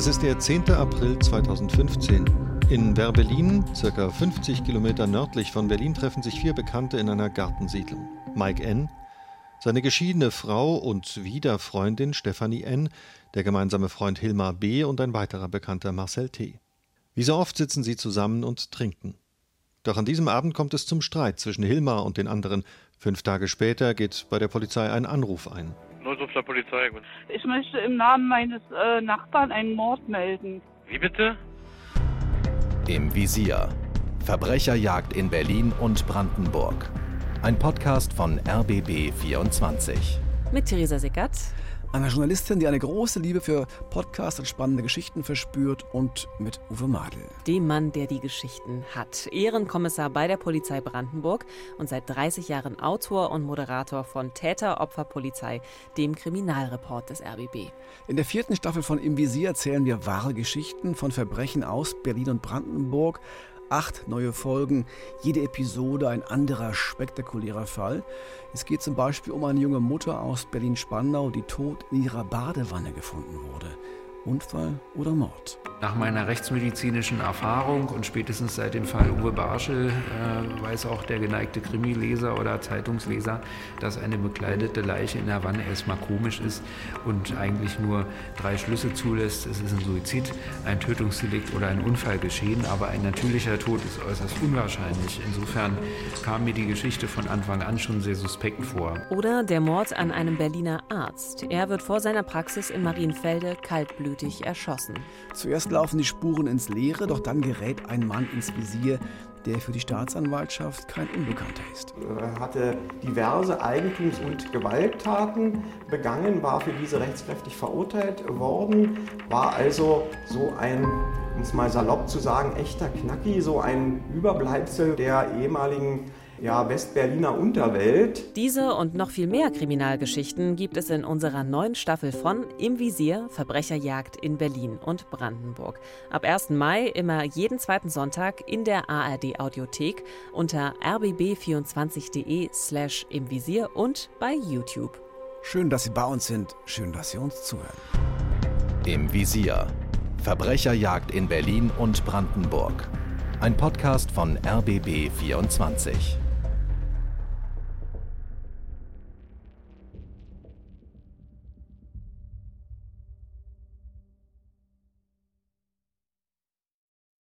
Es ist der 10. April 2015. In Werbelin, circa 50 Kilometer nördlich von Berlin, treffen sich vier Bekannte in einer Gartensiedlung. Mike N., seine geschiedene Frau und Wiederfreundin Stefanie N., der gemeinsame Freund Hilmar B. und ein weiterer Bekannter Marcel T. Wie so oft sitzen sie zusammen und trinken. Doch an diesem Abend kommt es zum Streit zwischen Hilmar und den anderen. Fünf Tage später geht bei der Polizei ein Anruf ein. Notruf der Polizei. Ich möchte im Namen meines äh, Nachbarn einen Mord melden. Wie bitte? Im Visier. Verbrecherjagd in Berlin und Brandenburg. Ein Podcast von RBB 24. Mit Theresa Sickert einer Journalistin, die eine große Liebe für Podcasts und spannende Geschichten verspürt und mit Uwe Madel. Dem Mann, der die Geschichten hat. Ehrenkommissar bei der Polizei Brandenburg und seit 30 Jahren Autor und Moderator von Täter-Opfer-Polizei, dem Kriminalreport des RBB. In der vierten Staffel von Im Visier erzählen wir wahre Geschichten von Verbrechen aus Berlin und Brandenburg acht neue Folgen, jede Episode ein anderer spektakulärer Fall. Es geht zum Beispiel um eine junge Mutter aus Berlin-Spandau, die tot in ihrer Badewanne gefunden wurde. Unfall oder Mord? Nach meiner rechtsmedizinischen Erfahrung und spätestens seit dem Fall Uwe Barschel äh, weiß auch der geneigte Krimileser oder Zeitungsleser, dass eine bekleidete Leiche in der Wanne erstmal komisch ist und eigentlich nur drei Schlüsse zulässt. Es ist ein Suizid, ein Tötungsdelikt oder ein Unfall geschehen, aber ein natürlicher Tod ist äußerst unwahrscheinlich. Insofern kam mir die Geschichte von Anfang an schon sehr suspekt vor. Oder der Mord an einem Berliner Arzt. Er wird vor seiner Praxis in Marienfelde kaltblütig erschossen. Zuerst laufen die Spuren ins Leere, doch dann gerät ein Mann ins Visier, der für die Staatsanwaltschaft kein Unbekannter ist. Er hatte diverse Eigentums- und Gewalttaten begangen, war für diese rechtskräftig verurteilt worden, war also so ein, um es mal salopp zu sagen, echter Knacki, so ein Überbleibsel der ehemaligen ja, Westberliner Unterwelt. Diese und noch viel mehr Kriminalgeschichten gibt es in unserer neuen Staffel von Im Visier Verbrecherjagd in Berlin und Brandenburg. Ab 1. Mai immer jeden zweiten Sonntag in der ARD Audiothek unter rbb24.de slash im Visier und bei YouTube. Schön, dass Sie bei uns sind. Schön, dass Sie uns zuhören. Im Visier. Verbrecherjagd in Berlin und Brandenburg. Ein Podcast von RBB 24.